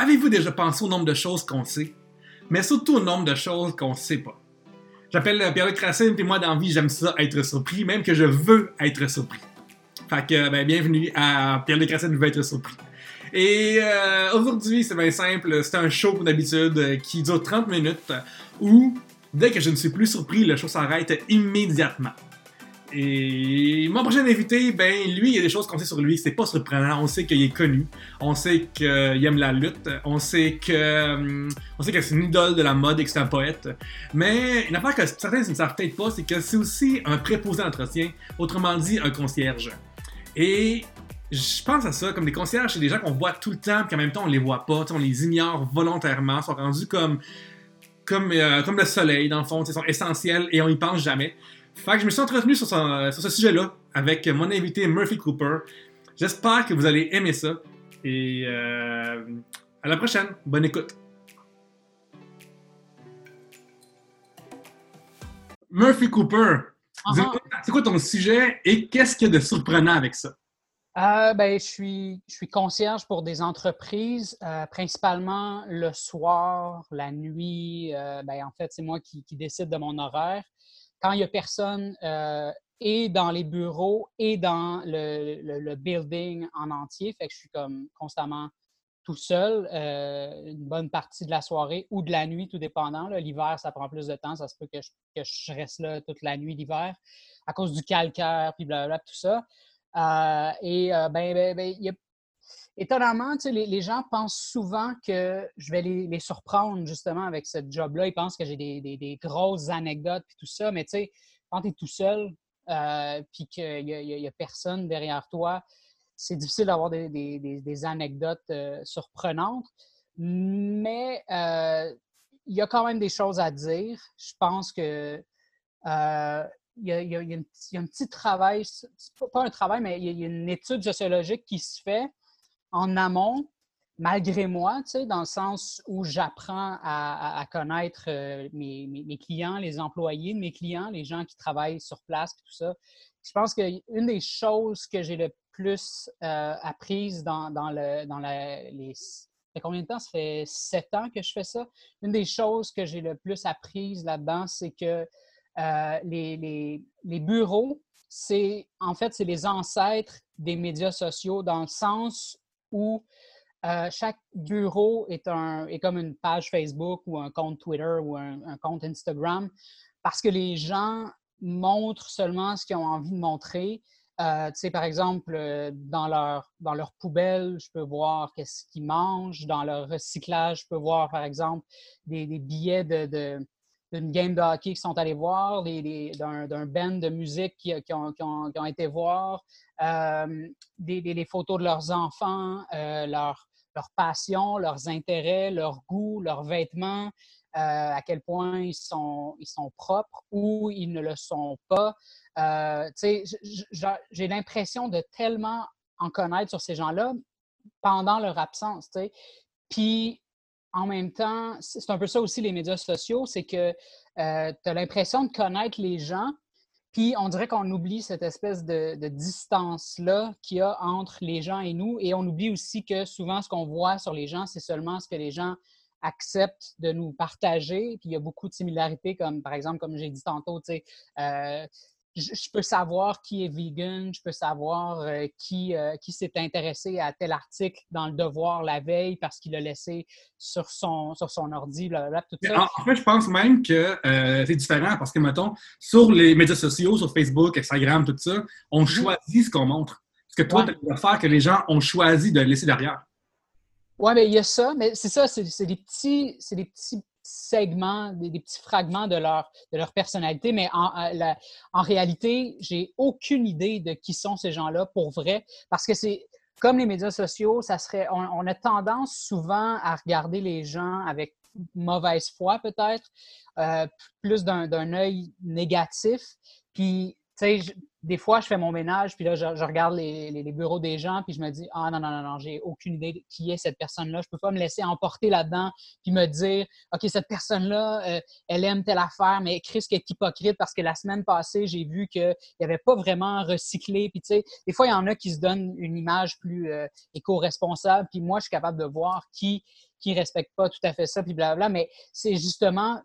Avez-vous déjà pensé au nombre de choses qu'on sait, mais surtout au nombre de choses qu'on sait pas? J'appelle Pierre-Luc Racine, puis moi, dans j'aime ça, être surpris, même que je veux être surpris. Fait que, ben, bienvenue à Pierre-Luc Racine veut être surpris. Et euh, aujourd'hui, c'est bien simple, c'est un show comme d'habitude euh, qui dure 30 minutes où, dès que je ne suis plus surpris, le show s'arrête immédiatement. Et mon prochain invité, ben lui, il y a des choses qu'on sait sur lui, c'est pas surprenant. On sait qu'il est connu, on sait qu'il aime la lutte, on sait que hum, on sait que c'est une idole de la mode et que c'est un poète. Mais une affaire que certains ne savent peut-être pas, c'est que c'est aussi un préposé d'entretien, autrement dit un concierge. Et je pense à ça comme des concierges, c'est des gens qu'on voit tout le temps, puis en même temps on les voit pas, on les ignore volontairement, sont rendus comme comme, euh, comme le soleil dans le fond, ils sont essentiels et on y pense jamais. Fait que je me suis entretenu sur, ce sujet-là avec mon invité Murphy Cooper. J'espère que vous allez aimer ça. Et euh, à la prochaine. Bonne écoute. Murphy Cooper, uh-huh. c'est quoi ton sujet et qu'est-ce qu'il y a de surprenant avec ça? Euh, ben, je, suis, je suis concierge pour des entreprises, euh, principalement le soir, la nuit. ben, en fait, c'est moi qui, décide de mon horaire quand il n'y a personne euh, et dans les bureaux et dans le, building en entier. Fait que je suis comme constamment tout seul euh, une bonne partie de la soirée ou de la nuit, tout dépendant. L'hiver, ça prend plus de temps. Ça se peut que je, reste là toute la nuit l'hiver à cause du calcaire, puis blablabla, tout ça. Euh, et ben, ben, ben, il y a étonnamment, les, les, gens pensent souvent que je vais les, surprendre justement avec ce job-là. Ils pensent que j'ai des, grosses anecdotes et tout ça, mais tu sais, quand tu es tout seul euh, puis qu'il n'y a, personne derrière toi, c'est difficile d'avoir des, anecdotes euh, surprenantes. Mais euh, il y a quand même des choses à dire. Je pense que il y, a, un petit travail, pas un travail, mais il y a une étude sociologique qui se fait en amont, malgré moi, dans le sens où j'apprends à, connaître euh, mes, clients, les employés de mes clients, les gens qui travaillent sur place, tout ça. Je pense qu'une des choses que j'ai le plus euh, apprises dans, le, dans les... Ça fait combien de temps? Ça fait sept ans que je fais ça. Une des choses que j'ai le plus apprises là-dedans, c'est que euh, les, les, bureaux, c'est en fait, c'est les ancêtres des médias sociaux dans le sens où euh, chaque bureau est, un, est comme une page Facebook ou un compte Twitter ou un, compte Instagram parce que les gens montrent seulement ce qu'ils ont envie de montrer. Euh, tu sais, par exemple, euh, dans leur, dans leur poubelle, je peux voir qu'est-ce qu'ils mangent. Dans leur recyclage, je peux voir, par exemple, des, des billets de, d'une game de hockey qui sont allés voir, d'un band de musique qui, qui, ont, qui, ont, été voir, euh, des, photos de leurs enfants, euh, leur, leur, leurs intérêts, leurs goûts, leurs vêtements, euh, à quel point ils sont, ils sont propres ou ils ne le sont pas. J'ai l'impression de tellement en connaître sur ces gens-là pendant leur absence. Puis, en même temps, c'est un peu ça aussi les médias sociaux, c'est que tu as l'impression de connaître les gens, puis on dirait qu'on oublie cette espèce de, distance-là qu'il y a entre les gens et nous. Et on oublie aussi que souvent, ce qu'on voit sur les gens, c'est seulement ce que les gens acceptent de nous partager. Puis il y a beaucoup de similarités, comme par exemple, comme j'ai dit tantôt, tu sais, euh, je, peux savoir qui est vegan, je peux savoir euh, qui, euh, qui s'est intéressé à tel article dans le devoir la veille parce qu'il l'a laissé sur son, sur son ordi, blablabla, tout ça. En, fait, je pense même que euh, c'est différent parce que, mettons, sur les médias sociaux, sur Facebook, Instagram, tout ça, on mhm. choisit ce qu'on montre. Parce que toi, tu as faire que les gens ont choisi de le laisser derrière. Oui, mais il y a ça, mais c'est ça, c'est des petits, c'est des petits segments, des, petits fragments de leur, de leur personnalité, mais en, euh, en réalité, j'ai aucune idée de qui sont ces gens-là pour vrai, parce que c'est comme les médias sociaux, ça serait, on, a tendance souvent à regarder les gens avec mauvaise foi peut-être, euh, plus d'un œil négatif. Puis, tu sais, des fois, je fais mon ménage, puis là, je, regarde les, bureaux des gens, puis je me dis Ah non, non, non, non, j'ai aucune idée de qui est cette personne-là. Je peux pas me laisser emporter là-dedans, puis me dire OK, cette personne-là, euh, elle aime telle affaire, mais Chris qui est hypocrite parce que la semaine passée, j'ai vu qu'il avait pas vraiment recyclé. Puis, tu sais, des fois, il y en a qui se donnent une image plus euh, éco-responsable, puis moi, je suis capable de voir qui qui respecte pas tout à fait ça, puis blablabla. Mais c'est justement,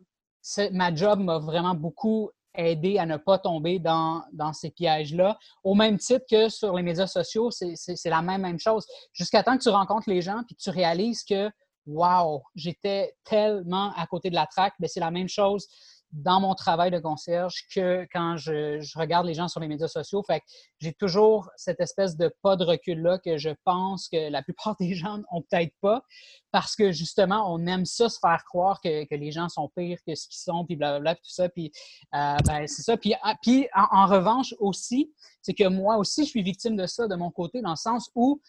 ma job m'a vraiment beaucoup aider à ne pas tomber dans, ces pièges-là. Au même titre que sur les médias sociaux, c'est la même, même chose. Jusqu'à temps que tu rencontres les gens puis que tu réalises que, wow, j'étais tellement à côté de la traque, mais ben, c'est la même chose dans mon travail de concierge que quand je, regarde les gens sur les médias sociaux. Fait que j'ai toujours cette espèce de pas de recul-là que je pense que la plupart des gens n'ont peut-être pas parce que justement, on aime ça se faire croire que, les gens sont pires que ce qu'ils sont, puis blablabla, puis tout ça. Puis euh, ben, c'est ça. Puis, ah, puis en, revanche aussi, c'est que moi aussi, je suis victime de ça de mon côté, dans le sens où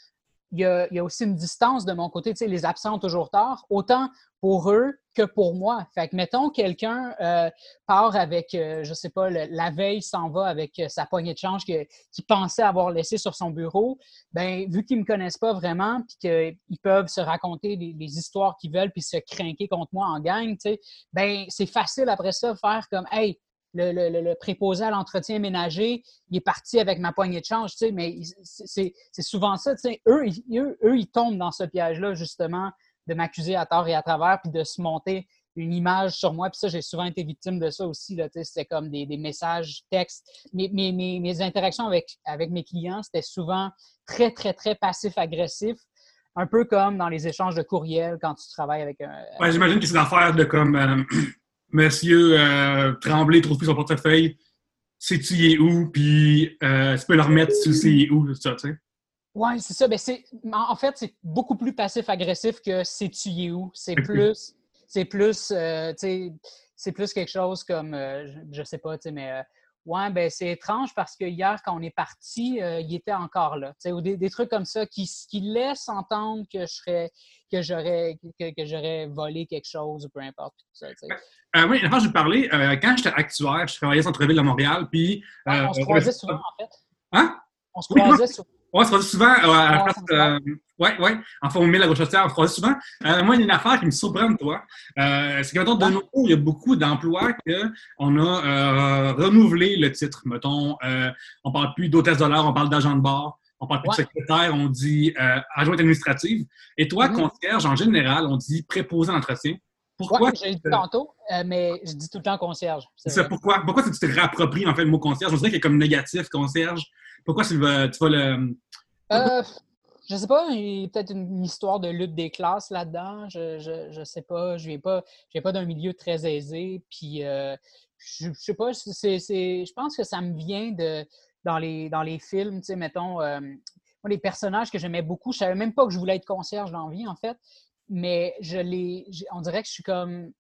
il y, a, aussi une distance de mon côté. Tu sais, les absents toujours tort, autant pour eux que pour moi. Fait que, mettons, quelqu'un euh, part avec, euh, je sais pas, la veille s'en va avec euh, sa poignée de change qu'il pensait avoir laissé sur son bureau. Ben, vu qu'ils me connaissent pas vraiment, puis qu'ils peuvent se raconter des, histoires qu'ils veulent, puis se craquer contre moi en gang, tu sais, ben, c'est facile après ça de faire comme, hey, le, préposé à l'entretien ménager, il est parti avec ma poignée de change, tu sais, mais c'est souvent ça, tu sais, eux, eux, eux, ils tombent dans ce piège-là, justement, de m'accuser à tort et à travers, puis de se monter une image sur moi. Puis ça, j'ai souvent été victime de ça aussi. C'était comme des, messages textes. Mes, mes, interactions avec, avec mes clients, c'était souvent très, très, très passif-agressif. Un peu comme dans les échanges de courriels quand tu travailles avec un. Ouais, j'imagine que c'est l'affaire de comme euh, Monsieur euh, Tremblay trouve plus son portefeuille, sais-tu où, puis euh, tu peux le remettre si tu sais où, ça, tu sais. Oui, c'est ça. Ben, en fait, c'est beaucoup plus passif-agressif que c'est tu où? C'est plus, c'est plus, euh, c'est plus quelque chose comme, euh, je, ne sais pas, mais euh, ouais, ben c'est étrange parce que hier, quand on est parti, il était encore là. Ou des, des, trucs comme ça qui, qui laissent entendre que je serais, que j'aurais, que, j'aurais volé quelque chose ou peu importe. Ça, ben, oui, enfin, je parler. quand j'étais actuaire, je travaillais au centre-ville de Montréal, puis. on se croisait souvent, en fait. Hein? On se croisait souvent. On se croise souvent euh, la. Euh, oui, oui, en formule à Rochester, on se croise souvent. Euh, moi, il y a une affaire qui me surprend de toi. c'est que, mettons, de nos il y a beaucoup d'emplois qu'on a renouvelé le titre. Mettons, on ne parle plus d'hôtesse de l'air, on parle d'agent de bord. On parle plus de secrétaire, on dit adjointe administrative. Et toi, mm-hmm. concierge, en général, on dit préposé à l'entretien. Pourquoi? j'ai dit tantôt, mais je dis tout le temps concierge. C'est pourquoi? Pourquoi tu te réappropries en fait le mot concierge? On dirait qu'il est comme négatif, concierge. Pourquoi tu vas, le. Euh, je sais pas, il y a peut-être une histoire de lutte des classes là-dedans. Je, je, sais pas. Je viens pas, pas d'un milieu très aisé. Puis, euh, je, sais pas, c'est, je pense que ça me vient de dans les, dans les films, tu sais, mettons, euh, les personnages que j'aimais beaucoup, je savais même pas que je voulais être concierge dans la vie, en fait, mais je les, on dirait que je suis comme,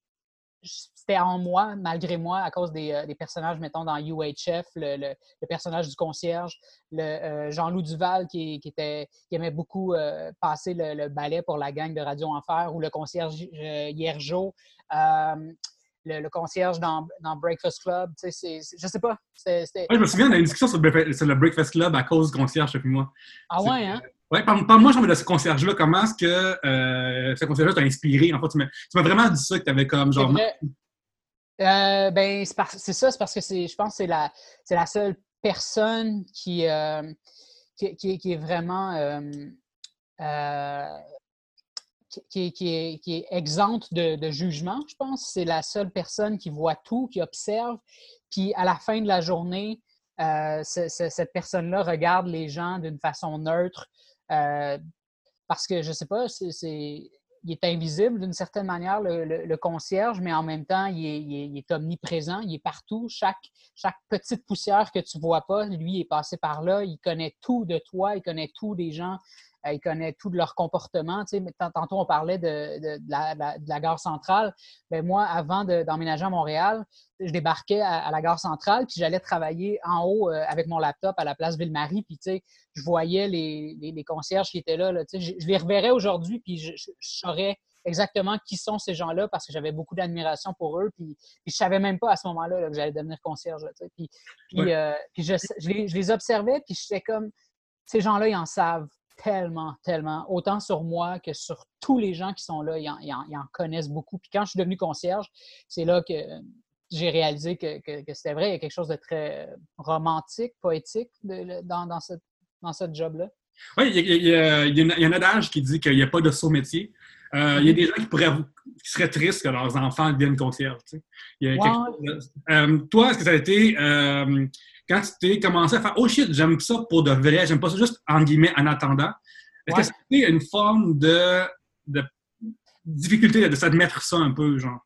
c'était en moi, malgré moi, à cause des, euh, personnages, mettons, dans UHF, le, personnage du concierge, le euh, Jean-Loup Duval qui, était, qui aimait beaucoup euh, passer le, ballet pour la gang de Radio Enfer, ou le concierge Hierjo, le, concierge dans, Breakfast Club. Tu sais, je sais pas. je me souviens, on a une discussion sur, le Breakfast Club à cause du concierge depuis moi. Ah ouais, hein? Oui, parle-moi de ce concierge-là. Comment est-ce que euh, ce concierge-là t'a inspiré? En fait, tu m'as vraiment dit ça que tu avais comme genre. Euh, ben, c'est ça, c'est parce que je pense que c'est la, la seule personne qui, euh, qui, qui, est vraiment. Qui, qui, est, qui, est, exempte de, de, jugement, je pense. C'est la seule personne qui voit tout, qui observe. Puis à la fin de la journée, cette personne-là regarde les gens d'une façon neutre, euh, parce que, je sais pas, c'est, il est invisible d'une certaine manière, le, concierge, mais en même temps, il est, omniprésent, il est partout. Chaque, petite poussière que tu vois pas, lui, est passé par là. Il connaît tout de toi, il connaît tout des gens il connaît tout de leur comportement. Tu sais, tantôt, on parlait de, la, gare centrale. Bien, moi, avant d'emménager à Montréal, je débarquais à, la gare centrale, puis j'allais travailler en haut euh, avec mon laptop à la place Ville-Marie. Puis, tu sais, je voyais les, concierges qui étaient là. tu sais, je, les reverrais aujourd'hui, puis je, saurais exactement qui sont ces gens-là parce que j'avais beaucoup d'admiration pour eux. Puis, puis je savais même pas à ce moment-là que j'allais devenir concierge. puis, puis, euh, je, je, les, observais, puis j'étais comme, ces gens-là, ils en savent tellement, tellement, autant sur moi que sur tous les gens qui sont là, ils en, connaissent beaucoup. Puis quand je suis devenu concierge, c'est là que j'ai réalisé que, c'était vrai, il y a quelque chose de très romantique, poétique dans, dans, cette, dans cette job-là. Oui, il y, a, un adage qui dit qu'il n'y a pas de saut métier. Euh, il y a mm-hmm. des gens qui, pourraient, qui seraient tristes que leurs enfants deviennent concierges. Euh, toi, est-ce que ça a été euh, quand tu t'es commencé à faire Oh shit, j'aime ça pour de vrai, j'aime pas ça juste en guillemets en attendant. Est-ce que c'était une forme de, de difficulté de s'admettre ça un peu, genre?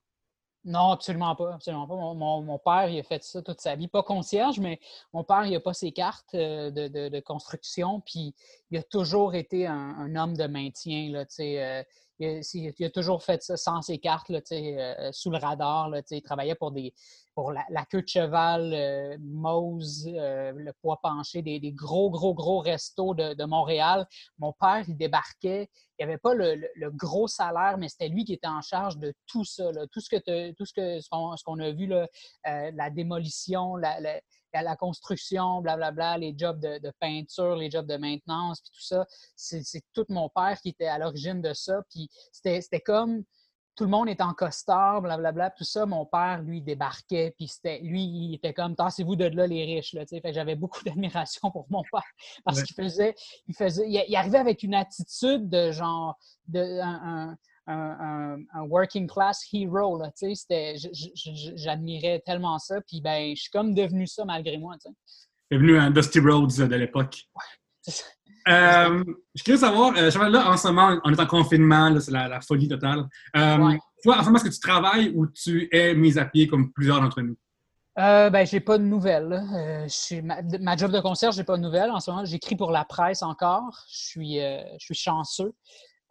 Non, absolument pas. Absolument pas. Mon, père, il a fait ça toute sa vie. Pas concierge, mais mon père, il n'a pas ses cartes euh, de, construction. Puis il a toujours été un, homme de maintien. Là, euh, il, a, toujours fait ça sans ses cartes, là, euh, sous le radar. Là, il travaillait pour des, pour la, queue de cheval, euh, Mose, euh, le poids penché, des, gros, gros, gros restos de, Montréal. Mon père, il débarquait. Il n'y avait pas le, gros salaire, mais c'était lui qui était en charge de tout ça. Tout ce que tout ce qu'on a vu, euh, la démolition, la, construction, blablabla, les jobs de, peinture, les jobs de maintenance, puis tout ça. C'est tout mon père qui était à l'origine de ça. Puis c'était comme tout le monde est en costard, blablabla, tout ça. Mon père, lui, débarquait, puis c'était, lui, il était comme, tassez-vous de là, les riches, là, fait j'avais beaucoup d'admiration pour mon père, parce qu'il faisait, il faisait, il, arrivait avec une attitude de genre, de, un, working class hero, là, j'admirais tellement ça, puis ben, je suis comme devenu ça malgré moi, tu sais. devenu un Dusty Rhodes de l'époque. Ouais, euh, je voulais savoir, euh, là, en ce moment, on est en confinement, c'est la, folie totale. Euh, toi, en ce moment, est-ce que tu travailles ou tu es mise à pied comme plusieurs d'entre nous? Euh, ben, j'ai pas de nouvelles. ma, job de concert, j'ai pas de nouvelles. En ce moment, j'écris pour la presse encore. Je suis, je suis chanceux.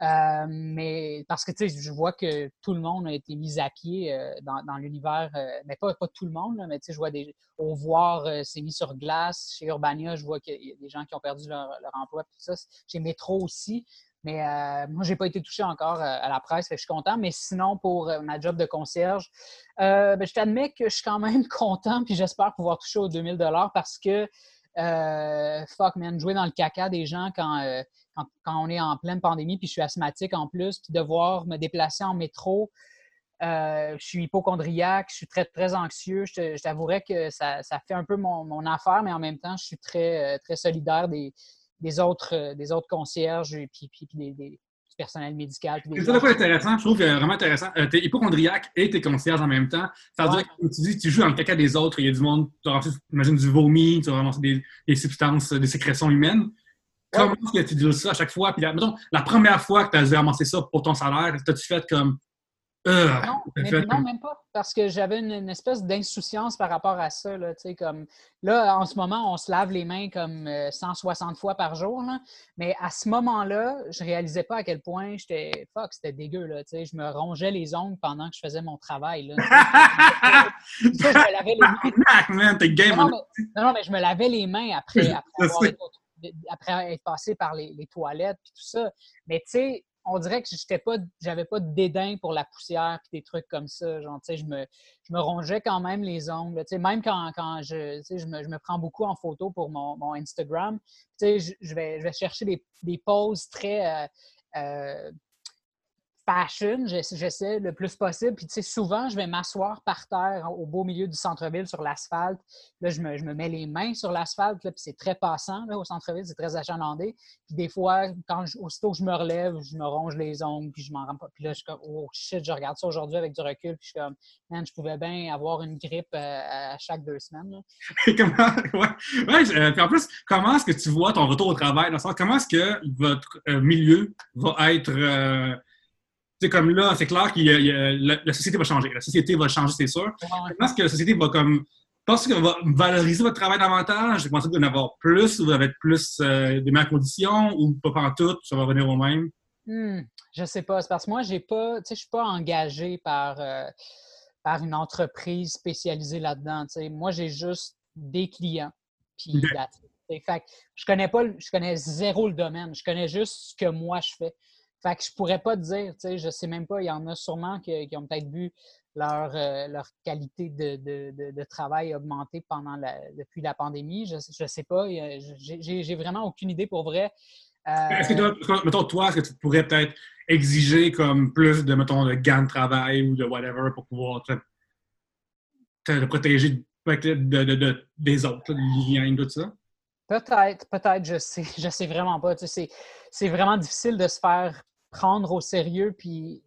Euh, mais parce que, tu sais, je vois que tout le monde a été mis à pied euh, dans, l'univers, euh, mais pas, pas tout le monde, mais tu sais, je vois des. Au voir, c'est mis sur glace. Chez Urbania, je vois qu'il y a des gens qui ont perdu leur, emploi, tout ça. Chez Métro aussi. Mais moi, j'ai pas été touché encore à la presse, fait je suis content. Mais sinon, pour ma job de concierge, ben, je t'admets que je suis quand même content, puis j'espère pouvoir toucher aux 2000 parce que euh, fuck, man, jouer dans le caca des gens euh, quand, quand, on est en pleine pandémie, puis je suis asthmatique en plus, puis devoir me déplacer en métro. Euh, je suis hypochondriaque, je suis très, très anxieux. Je, t'avouerais que ça, fait un peu mon, affaire, mais en même temps, je suis très, très solidaire des, des, autres, des autres concierges et puis, puis, des, personnel médical. C'est ça, intéressant. Je trouve vraiment intéressant. Euh, tu es hypochondriaque et tu es concierge en même temps. Ça veut dire que tu dis tu joues dans le caca des autres, il y a du monde, tu as imagine, du vomi, tu vas ramasser des, des, substances, des sécrétions humaines. Comment est-ce que tu dis ça à chaque fois? Puis, mettons, la première fois que tu as ramassé ça pour ton salaire, t'as-tu fait comme euh, non, même pas. Parce que j'avais une, espèce d'insouciance par rapport à ça. Là, comme, là, en ce moment, on se lave les mains comme 160 euh, fois par jour. mais à ce moment-là, je réalisais pas à quel point j'étais. Fuck, c'était dégueu. Là, je me rongeais les ongles pendant que je faisais mon travail. Là, je me lavais les mains. non, mais, je me lavais les mains après, après, être passé par les, les toilettes et tout ça. Mais tu sais, on dirait que j'étais pas, j'avais pas de dédain pour la poussière et des trucs comme ça. Genre, je me, je me rongeais quand même les ongles. Même quand, quand je, je me, je, me, prends beaucoup en photo pour mon, mon Instagram, je, je, vais, je vais chercher des, des poses très euh, euh, fashion, j'essaie le plus possible. Puis, tu sais, souvent, je vais m'asseoir par terre au beau milieu du centre-ville sur l'asphalte. Là, je me, je me, mets les mains sur l'asphalte, puis c'est très passant là, au centre-ville, c'est très achalandé. Puis des fois, quand aussitôt que je me relève, je me ronge les ongles, puis je m'en rends pas. Puis là, je suis comme, oh shit, je regarde ça aujourd'hui avec du recul, puis je suis comme, man, je pouvais bien avoir une grippe euh, à chaque deux semaines. comment, euh, puis en plus, comment est-ce que tu vois ton retour au travail? comment est-ce que votre euh, milieu va être c'est comme là, c'est clair que la, société va changer. La société va changer, c'est sûr. Je pense que la société va comme. Pense qu'elle va valoriser votre travail davantage. Je pense que vous en avoir plus, vous allez être plus euh, de meilleures conditions ou pas en tout, ça va revenir au même? Hmm, je sais pas. C'est parce que moi, j'ai pas, je suis pas engagé par, euh, par une entreprise spécialisée là-dedans. Moi, j'ai juste des clients. Puis, fait je connais pas, je connais zéro le domaine. Je connais juste ce que moi je fais. Fait que je pourrais pas te dire, tu sais, je sais même pas, il y en a sûrement qui, ont peut-être vu leur, euh, leur qualité de, de, de, travail augmenter pendant la, depuis la pandémie. Je ne sais pas. J'ai vraiment aucune idée pour vrai. Est-ce que, mettons, toi, est-ce que tu pourrais peut-être exiger comme plus de, mettons, de gains de travail ou de whatever pour pouvoir te, te protéger de, des autres, liens, tout ça? Peut-être, peut-être, je sais, je sais vraiment pas. Tu sais, c'est vraiment difficile de se faire prendre au sérieux. Puis,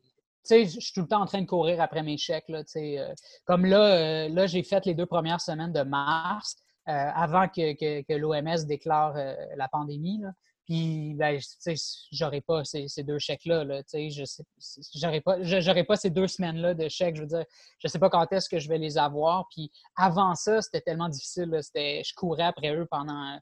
je suis tout le temps en train de courir après mes chèques. Là, euh, comme là, euh, là j'ai fait les deux premières semaines de mars euh, avant que, que, l'OMS déclare la pandémie. Là. Puis, ben, j'aurais pas ces, ces deux chèques-là. Là, j'aurais pas, pas ces deux semaines-là de chèques. Je veux dire, je sais pas quand est-ce que je vais les avoir. Puis, avant ça, c'était tellement difficile. Je courais après eux pendant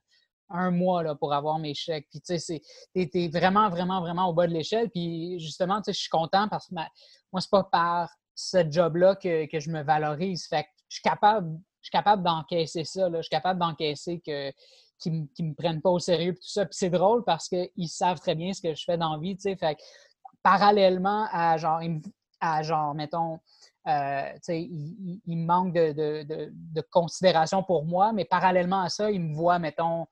un mois là, pour avoir mes chèques. Puis, tu sais, t'es vraiment, vraiment, vraiment au bas de l'échelle. Puis, justement, tu sais, je suis content parce que moi, c'est pas par ce job-là que, que, je me valorise. Fait que je suis capable, je suis capable d'encaisser ça. Là. Je suis capable d'encaisser que qu'ils ne me prennent pas au sérieux. Tout ça. Puis c'est drôle parce qu'ils savent très bien ce que je fais dans la vie. Fait que, parallèlement à genre, à genre mettons, euh, il, il, manque de, de, de, considération pour moi, mais parallèlement à ça, ils me voient, mettons,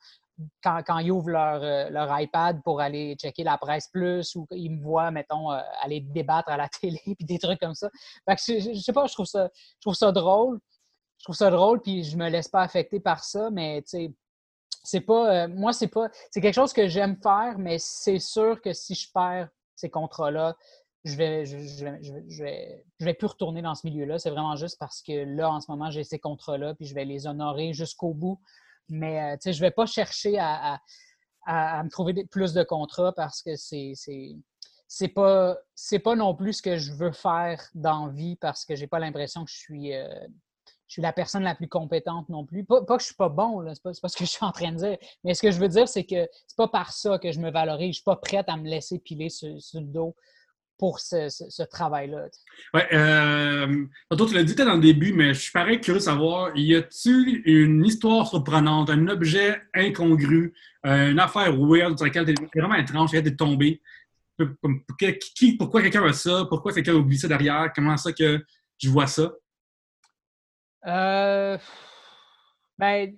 quand, ils ouvrent leur, euh, leur, iPad pour aller checker la presse plus ou ils me voient, mettons, euh, aller débattre à la télé puis des trucs comme ça. je, je, sais pas, je trouve ça, je trouve ça drôle. Je trouve ça drôle, puis je me laisse pas affecter par ça, mais c'est pas. Euh, moi, c'est pas. C'est quelque chose que j'aime faire, mais c'est sûr que si je perds ces contrats-là, je vais, je, je, vais, je vais plus retourner dans ce milieu-là. C'est vraiment juste parce que là, en ce moment, j'ai ces contrats-là, puis je vais les honorer jusqu'au bout. Mais euh, je ne vais pas chercher à, me trouver plus de contrats parce que c'est c'est pas c'est pas non plus ce que je veux faire dans vie parce que j'ai pas l'impression que je suis euh, je suis la personne la plus compétente non plus. Pas, que je suis pas bon, c'est pas, pas, ce que je suis en train de dire. Mais ce que je veux dire, c'est que c'est pas par ça que je me valorise. Je suis pas prête à me laisser piler sur le dos pour ce, travail-là. Oui, euh, tu l'as dit dans le début, mais je suis pareil curieux de savoir, y a-t-il une histoire surprenante, un objet incongru, euh, une affaire weird sur laquelle tu es vraiment étrange, tu es tombé? Qui, pourquoi quelqu'un a ça? Pourquoi quelqu'un a oublié ça derrière? Comment ça que je vois ça? Euh, ben,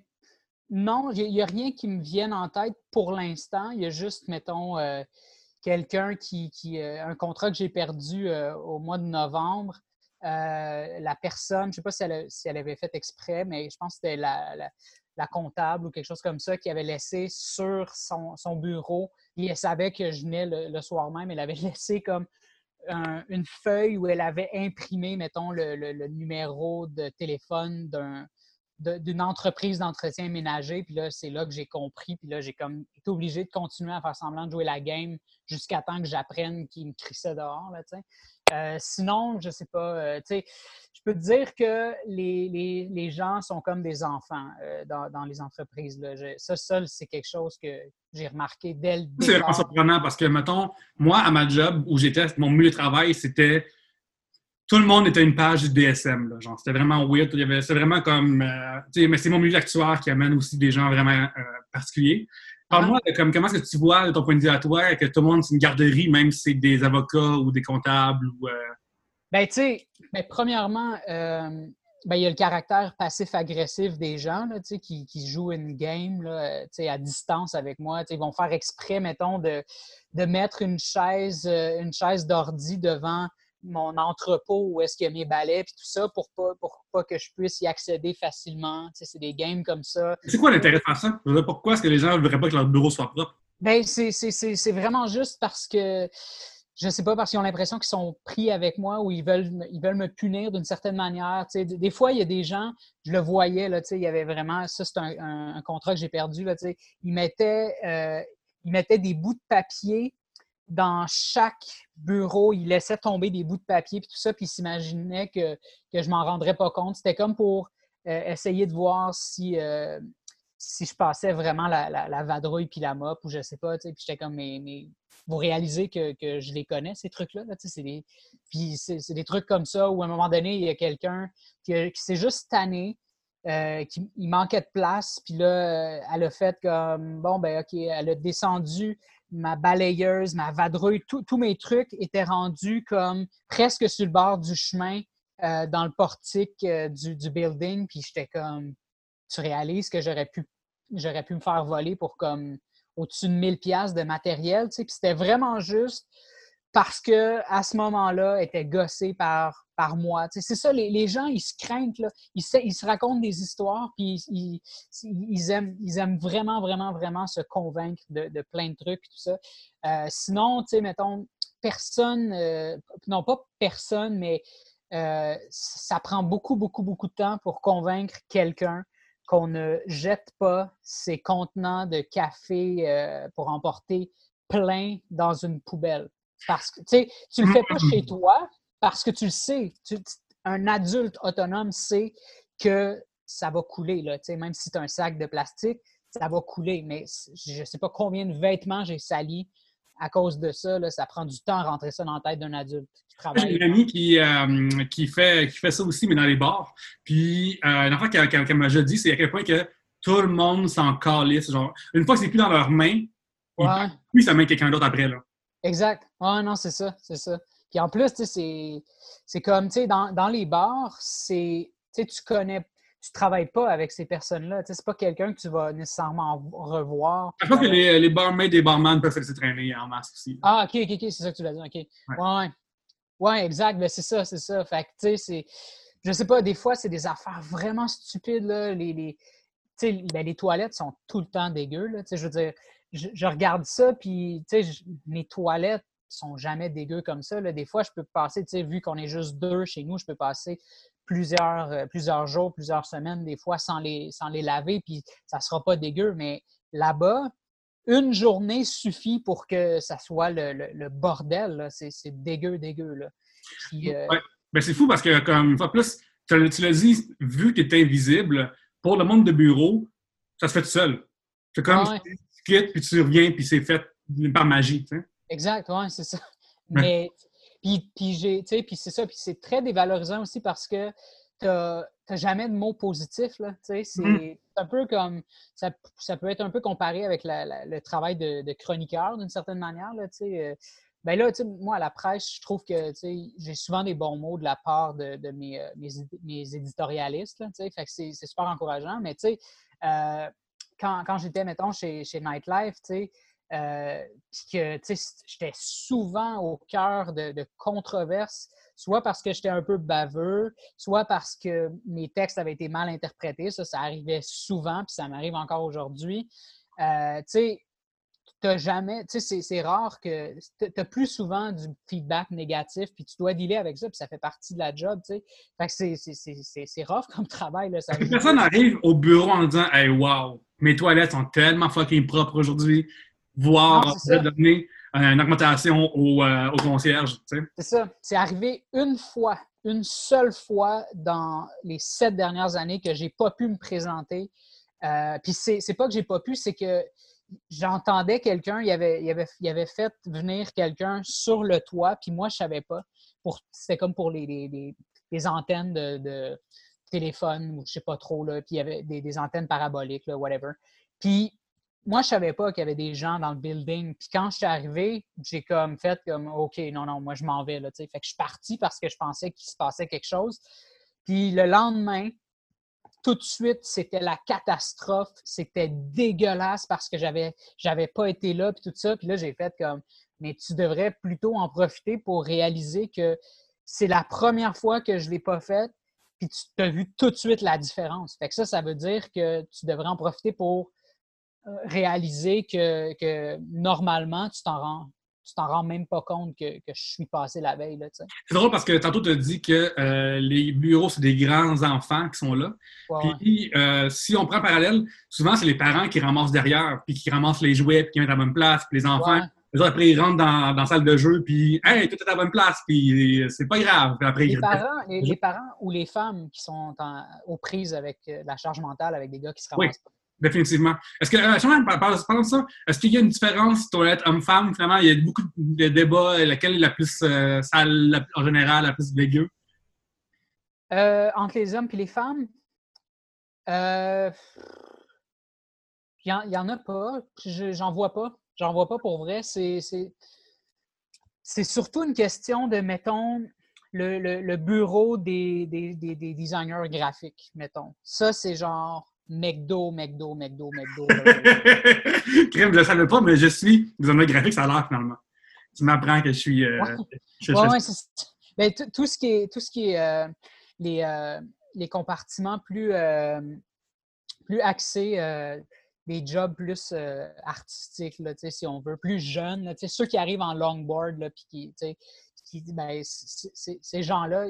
non, il n'y a, rien qui me vienne en tête pour l'instant. Il y a juste, mettons, euh, quelqu'un qui, qui euh, un contrat que j'ai perdu euh, au mois de novembre. Euh, la personne, je ne sais pas si elle, si elle, avait fait exprès, mais je pense que c'était la, la, comptable ou quelque chose comme ça qui avait laissé sur son, son bureau. Et elle savait que je venais le, soir même. Elle avait laissé comme une feuille où elle avait imprimé, mettons, le, le numéro de téléphone d'un d'une entreprise d'entretien ménager. Puis là, c'est là que j'ai compris. Puis là, j'ai comme été obligé de continuer à faire semblant de jouer la game jusqu'à temps que j'apprenne qu'il me crissait dehors. Là, euh, sinon, je sais pas. Euh, je peux te dire que les, les, les, gens sont comme des enfants euh, dans, dans, les entreprises. Là. ça, seul, c'est quelque chose que j'ai remarqué dès le début. C'est vraiment surprenant parce que, mettons, moi, à ma job où j'étais, mon milieu de travail, c'était tout le monde était une page du DSM. Là, genre, c'était vraiment weird. C'était vraiment comme. Euh, mais c'est mon milieu actuaire qui amène aussi des gens vraiment euh, particuliers. Parle-moi de comme, comment est-ce que tu vois, de ton point de vue à toi, que tout le monde c'est une garderie, même si c'est des avocats ou des comptables ou. Euh... Ben, tu sais, ben, premièrement, euh, ben, il y a le caractère passif-agressif des gens là, qui, qui jouent une game là, à distance avec moi. Ils vont faire exprès, mettons, de, de mettre une chaise, une chaise d'ordi devant mon entrepôt où est-ce qu'il y a mes balais et tout ça pour pas, pour pas que je puisse y accéder facilement. c'est des games comme ça. C'est quoi l'intérêt de faire ça? Pourquoi est-ce que les gens ne voudraient pas que leur bureau soit propre? Ben, c'est vraiment juste parce que je sais pas, parce qu'ils ont l'impression qu'ils sont pris avec moi ou ils veulent, ils veulent me punir d'une certaine manière. des fois, il y a des gens, je le voyais, là, il y avait vraiment, ça c'est un, contrat que j'ai perdu, là, ils, mettaient, euh, ils mettaient des bouts de papier dans chaque bureau, il laissait tomber des bouts de papier puis tout ça, puis il s'imaginait que, que je m'en rendrais pas compte. C'était comme pour euh, essayer de voir si, euh, si je passais vraiment la, vadrouille puis la mop ou je sais pas. Puis j'étais comme, mais, vous réalisez que, que, je les connais, ces trucs-là. Des... Puis c'est des trucs comme ça où à un moment donné, il y a quelqu'un qui, qui s'est juste tanné. Euh, qui, il manquait de place, puis là, elle a fait comme bon, ben, OK, elle a descendu ma balayeuse, ma vadrouille, tous mes trucs étaient rendus comme presque sur le bord du chemin euh, dans le portique euh, du, building. Puis j'étais comme, tu réalises que j'aurais pu, j'aurais pu me faire voler pour comme au-dessus de 1000 pièces de matériel. Tu. Puis c'était vraiment juste parce que à ce moment-là, était gossé par, par moi. c'est ça, les, gens, ils se craignent, là. Ils, se, ils se racontent des histoires, puis ils, ils, aiment, ils aiment vraiment, vraiment, vraiment se convaincre de, de plein de trucs, tout ça. Euh, sinon, tu sais, mettons, personne, euh, non pas personne, mais euh, ça prend beaucoup, beaucoup, beaucoup de temps pour convaincre quelqu'un qu'on ne jette pas ses contenants de café pour emporter plein dans une poubelle. Parce que, tu sais, tu le fais pas chez toi parce que tu le sais. un adulte autonome sait que ça va couler, là, même si tu as un sac de plastique, ça va couler. Mais je ne sais pas combien de vêtements j'ai salis à cause de ça. Là, ça prend du temps à rentrer ça dans la tête d'un adulte qui travaille. J'ai une amie qui, euh, qui, fait, qui fait ça aussi, mais dans les bars. Puis, euh, une fois qu'elle m'a déjà dit, c'est à quel point que tout le monde s'en calisse. Genre, une fois que c'est plus dans leurs mains, ouais. puis ça met quelqu'un d'autre après. Là. Exact. Ah non, c'est ça, c'est ça. Puis en plus, c'est comme, tu sais, dans, dans, les bars, c'est, tu connais, tu travailles pas avec ces personnes-là. Tu sais, c'est pas quelqu'un que tu vas nécessairement revoir. Je pense que les, les barmaids des barman peuvent se traîner en masse aussi. Ah, OK, OK, OK, c'est ça que tu l'as dit, OK. Ouais, ouais. Ouais, exact, ben c'est ça, c'est ça. Fait que, tu sais, c'est... Je sais pas, des fois, c'est des affaires vraiment stupides, là. Les, les, ben, les toilettes sont tout le temps dégueu, là. Tu sais, je veux dire je, regarde ça, puis mes toilettes sont jamais dégueu comme ça. Des fois, je peux passer, vu qu'on est juste deux chez nous, je peux passer plusieurs, euh, plusieurs jours, plusieurs semaines, des fois, sans les, sans les laver, puis ça ne sera pas dégueu. Mais là-bas, une journée suffit pour que ça soit le, bordel. C'est dégueu, dégueu. Là. Euh, ben, c'est fou parce que, comme une fois plus, tu l'as dit, vu que tu es invisible, pour le monde de bureau, ça se fait tout seul. C'est comme ah quittes, puis tu reviens, puis c'est fait par magie. Tu sais. Exact, oui, c'est ça. Mais, puis, puis j'ai, tu puis c'est ça, puis c'est très dévalorisant aussi parce que tu n'as jamais de mots positifs, là, tu sais, c'est mm. un peu comme, ça, ça, peut être un peu comparé avec le travail de, de chroniqueur d'une certaine manière, là, tu sais. Euh, ben là, tu moi, à la presse, je trouve que j'ai souvent des bons mots de la part de, de mes, euh, mes, mes, éditorialistes. Là, fait que c'est super encourageant. Mais tu sais, euh, quand, j'étais, mettons, chez, Nightlife, tu sais, euh, que j'étais souvent au cœur de, controverses, soit parce que j'étais un peu baveux, soit parce que mes textes avaient été mal interprétés. Ça, ça arrivait souvent, puis ça m'arrive encore aujourd'hui. Euh, tu sais, t'as jamais, tu sais, c'est rare que tu as plus souvent du feedback négatif, puis tu dois dealer avec ça, puis ça fait partie de la job, tu sais. Fait que c'est rough comme travail. Là, ça personne arrive au bureau en disant Hey, wow, mes toilettes sont tellement fucking propres aujourd'hui, voire donner une augmentation au, euh, au concierge, tu sais. C'est ça. C'est arrivé une fois, une seule fois dans les sept dernières années que j'ai pas pu me présenter. Euh, puis c'est pas que j'ai pas pu, c'est que j'entendais quelqu'un, il avait, il, avait, il avait fait venir quelqu'un sur le toit, puis moi, je savais pas. C'était comme pour les, les, les antennes de, de, téléphone, ou je sais pas trop, là, puis il y avait des, des antennes paraboliques, là, whatever. Puis moi, je savais pas qu'il y avait des gens dans le building. Puis quand je suis arrivé, j'ai comme fait comme OK, non, non, moi je m'en vais. Là, fait que je suis parti parce que je pensais qu'il se passait quelque chose. Puis le lendemain, tout de suite, c'était la catastrophe. C'était dégueulasse parce que j'avais, j'avais pas été là, puis tout ça. Puis là, j'ai fait comme, mais tu devrais plutôt en profiter pour réaliser que c'est la première fois que je l'ai pas fait, puis tu as vu tout de suite la différence. Fait que ça, ça veut dire que tu devrais en profiter pour euh, réaliser que, que normalement, tu t'en rends tu t'en rends même pas compte que, que je suis passé la veille. C'est drôle parce que tantôt, tu as dit que euh, les bureaux, c'est des grands enfants qui sont là. Puis, euh, si on prend parallèle, souvent, c'est les parents qui ramassent derrière, puis qui ramassent les jouets, puis qui mettent à la bonne place, puis les enfants. après, ils rentrent dans, dans, la salle de jeu, puis Hey, tout est à la bonne place, puis c'est pas grave. après, les, parents, les, parents ou les femmes qui sont aux prises avec euh, la charge mentale, avec des gars qui se ramassent pas définitivement. Est-ce que, euh, parlant de ça, est-ce qu'il y a une différence toilette homme-femme? Finalement, il y a beaucoup de débats. Laquelle est la plus euh, sale, en général, la plus dégueu? Euh, entre les hommes et les femmes? Il n'y en, a pas. J'en vois pas. J'en vois pas pour vrai. C'est surtout une question de, mettons, le, bureau des, des, designers graphiques, mettons. Ça, c'est genre McDo, McDo, McDo, McDo. Crème, je ne le savais pas, mais je suis designer graphique, ça a l'air finalement. Tu m'apprends que je suis. Euh, ben, tout ce qui est, tout ce qui est euh, les, euh, les, compartiments plus, plus axés des jobs plus artistiques, là, si on veut, plus jeunes. Là, ceux qui arrivent en longboard, là, puis qui, qui ben, ces gens-là,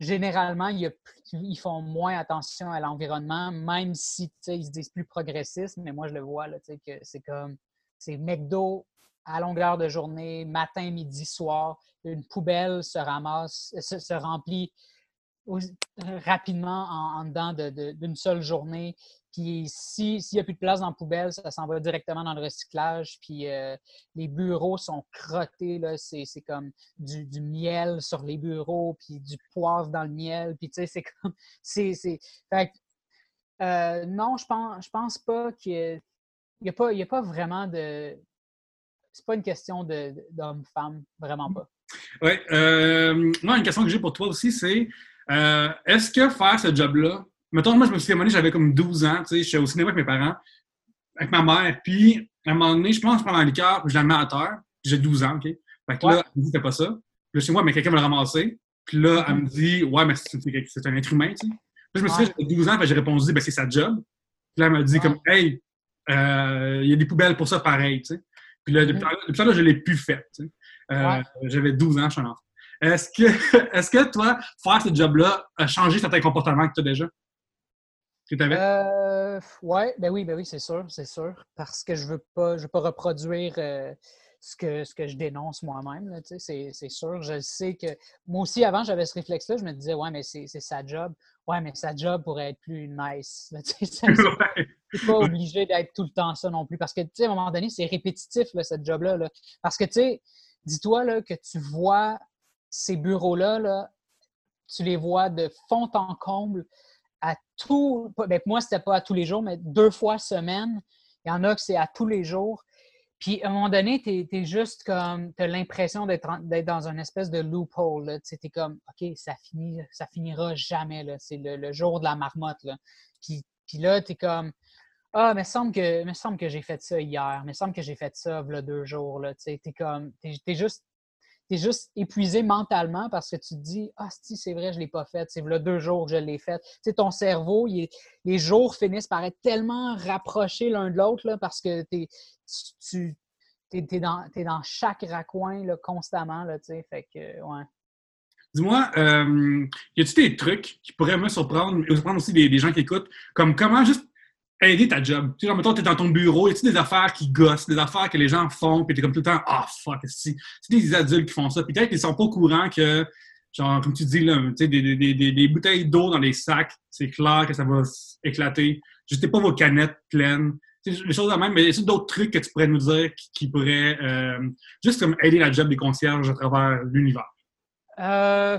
généralement, ils font moins attention à l'environnement, même si ils se disent plus progressistes, mais moi, je le vois, là, que c'est comme, c'est McDo à longueur de journée, matin, midi, soir, une poubelle se ramasse, se, remplit rapidement en, dedans d'une seule journée. Puis s'il n'y a plus de place dans la poubelle, ça s'en va directement dans le recyclage. Puis euh, les bureaux sont crottés, c'est comme du, miel sur les bureaux, puis du poivre dans le miel. Puis tu sais, c'est comme. c'est euh, non, je pense, je pense pas qu'il n'y a, pas, a pas vraiment de. C'est pas une question d'homme-femme, vraiment pas. Oui. Euh, moi, une question que j'ai pour toi aussi, c'est est-ce que faire ce job-là, Mettons, moi, je me suis fait j'avais comme 12 ans, tu sais, je suis au cinéma avec mes parents, avec ma mère, puis à un moment donné, je pense que je prends un liqueur, puis je la mets à terre, j'ai 12 ans, OK? Fait que là, elle me dit, fais pas ça? Puis là, chez moi, mais quelqu'un va le ramasser. Puis là, elle me dit, ouais, mais c'est un être humain, tu sais. Puis je me suis dit, j'avais 12 ans, puis j'ai répondu, ben c'est sa job. Puis là, elle m'a dit, comme, hey, euh, il y a des poubelles pour ça pareil, tu sais. Puis là, depuis, mm. ça, là, je l'ai plus fait, tu sais. Euh, j'avais 12 ans, je suis un enfant. Est-ce que, est-ce que toi, faire ce job-là a changé certains comportements que tu as déjà? Euh, ouais, ben oui, ben oui, c'est sûr, c'est sûr. Parce que je veux pas, je veux pas reproduire euh, ce, que, ce que je dénonce moi-même. C'est sûr. Je sais que moi aussi, avant, j'avais ce réflexe-là. Je me disais, ouais, mais c'est sa job. Ouais, mais sa job pourrait être plus nice. Tu n'es pas obligé d'être tout le temps ça non plus. Parce que, tu sais, à un moment donné, c'est répétitif, là, cette job-là. Là. Parce que, tu sais, dis-toi que tu vois ces bureaux-là, là, tu les vois de fond en comble à tout. Ben, moi, c'était pas à tous les jours, mais deux fois semaine. Il y en a que c'est à tous les jours. Puis à un moment donné, tu es, juste comme. Tu as l'impression d'être dans une espèce de loophole. Tu es comme OK, ça, finit, ça finira jamais. C'est le, jour de la marmotte. Puis, puis là, tu es comme. Ah, mais semble que, me semble que j'ai fait ça hier. me semble que j'ai fait ça deux jours. Tu es, comme. Tu es, juste tu es juste épuisé mentalement parce que tu te dis Ah, si, c'est vrai, je ne l'ai pas fait. C'est deux jours que je l'ai fait. Tu sais, ton cerveau, les jours finissent par être tellement rapprochés l'un de l'autre parce que es, tu es, dans, dans chaque raccoin là, constamment. Là, fait que, ouais. Dis-moi, euh, y a-t-il des trucs qui pourraient me surprendre, et surprendre aussi des, des gens qui écoutent, comme comment juste aider ta job. Tu sais, mettons, t'es dans ton bureau, y a-tu des affaires qui gossent, des affaires que les gens font, puis t'es comme tout le temps, ah, fuck, c'est des adultes qui font ça? Peut-être qu'ils sont pas au courant que, genre, comme tu dis, là, tu sais, des, des, des, des, bouteilles d'eau dans les sacs, c'est clair que ça va éclater. Juste pas vos canettes pleines. des choses de même, mais y a d'autres trucs que tu pourrais nous dire qui, pourraient euh, juste comme aider la job des concierges à travers l'univers? Euh,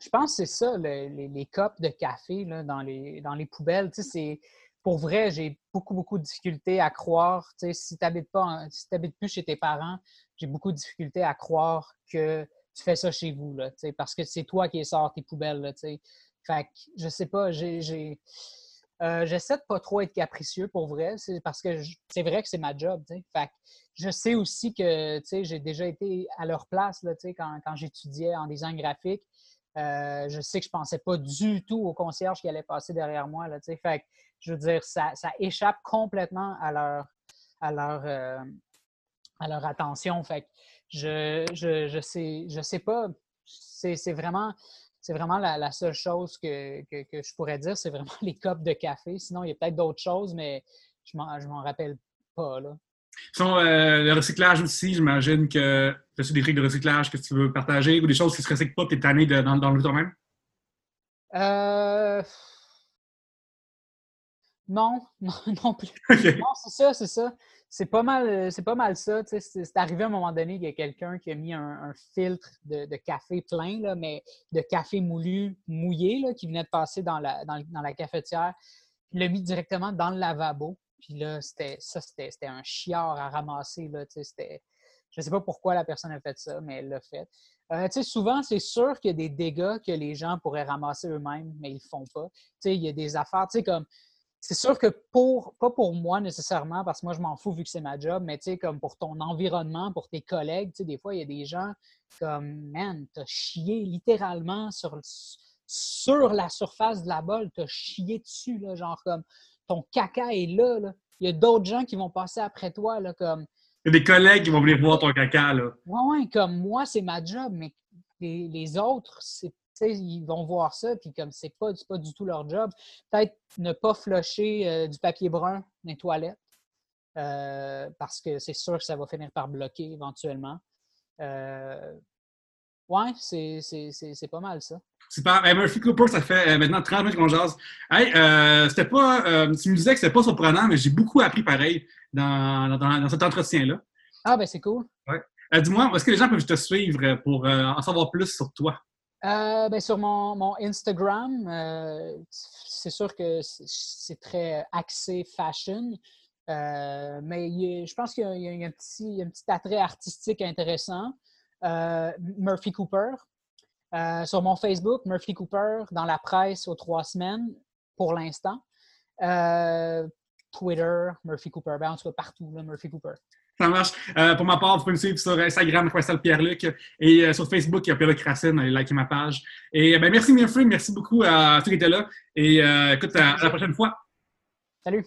je pense que c'est ça, les, les, les, copes de café là, dans, les, dans les poubelles. Tu sais, pour vrai, j'ai beaucoup, beaucoup de difficultés à croire. Si tu n'habites pas, si plus chez tes parents, j'ai beaucoup de difficultés à croire que tu fais ça chez vous, là, parce que c'est toi qui sors tes poubelles. Là, fait que, je sais pas, j'ai. Euh, j'essaie de pas trop être capricieux pour vrai, parce que c'est vrai que c'est ma job. Fait je sais aussi que j'ai déjà été à leur place là, quand, quand j'étudiais en design graphique. Euh, je sais que je pensais pas du tout au concierge qui allait passer derrière moi. Là, fait je veux dire, ça, échappe complètement à leur, à leur, euh, à leur attention. Fait je, je, je, sais, je sais pas. C'est vraiment, vraiment la, seule chose que, je pourrais dire. C'est vraiment les copes de café. Sinon, il y a peut-être d'autres choses, mais je ne m'en rappelle pas. Là. Sinon, euh, le recyclage aussi, j'imagine que tu des trucs de recyclage que tu veux partager ou des choses qui ne se recyclent pas que tu es tanné de, dans, dans le toi-même? Euh... Non, non, non plus. Non, c'est ça, c'est ça. C'est pas mal, c'est pas mal ça. C'est arrivé à un moment donné qu'il y a quelqu'un qui a mis un, filtre de, café plein, là, mais de café moulu, mouillé, là, qui venait de passer dans la, dans, la cafetière. Il l'a mis directement dans le lavabo. Puis là, c'était ça, c'était un chiard à ramasser. Là, c'était, je ne sais pas pourquoi la personne a fait ça, mais elle l'a fait. Euh, souvent, c'est sûr qu'il y a des dégâts que les gens pourraient ramasser eux-mêmes, mais ils ne le font pas. il y a des affaires, comme c'est sûr que pour, pas pour moi nécessairement, parce que moi je m'en fous vu que c'est ma job, mais comme pour ton environnement, pour tes collègues, des fois il y a des gens comme, man, t'as chié littéralement sur, sur la surface de la bolle, t'as chié dessus, là, genre comme ton caca est là, là. Il y a d'autres gens qui vont passer après toi, là, comme. Il y a des collègues qui vont venir voir ton caca, là. Ouais, ouais, comme moi, c'est ma job, mais les, les autres, c'est ils vont voir ça, puis comme c'est pas, pas du tout leur job, peut-être ne pas flusher euh, du papier brun dans les toilettes, euh, parce que c'est sûr que ça va finir par bloquer éventuellement. Euh, ouais, c'est pas mal ça. Super. Murphy Cooper, ça fait maintenant 30 minutes qu'on jase. Hey, c'était pas. tu me disais que c'était pas surprenant, mais j'ai beaucoup appris pareil dans, dans, cet entretien-là. Ah, ben c'est cool. Ouais. Dis-moi, est-ce que les gens peuvent te suivre pour en savoir plus sur toi? Euh, ben, sur mon, Instagram, euh, c'est sûr que c'est très axé fashion, euh, mais je pense qu'il y, a un petit, attrait artistique intéressant. Murphy Cooper. sur mon Facebook, Murphy Cooper, dans la presse aux trois semaines, pour l'instant. Twitter, Murphy Cooper. Ben, en tout cas, partout, Murphy Cooper. Ça marche. Euh, pour ma part, vous pouvez me suivre sur Instagram, Christelle Pierre-Luc, et euh, sur Facebook, Pierre-Luc Racine, allez liker ma page. Et ben, merci, merci beaucoup à ceux qui étaient là. Et euh, écoute, à la prochaine fois. Salut.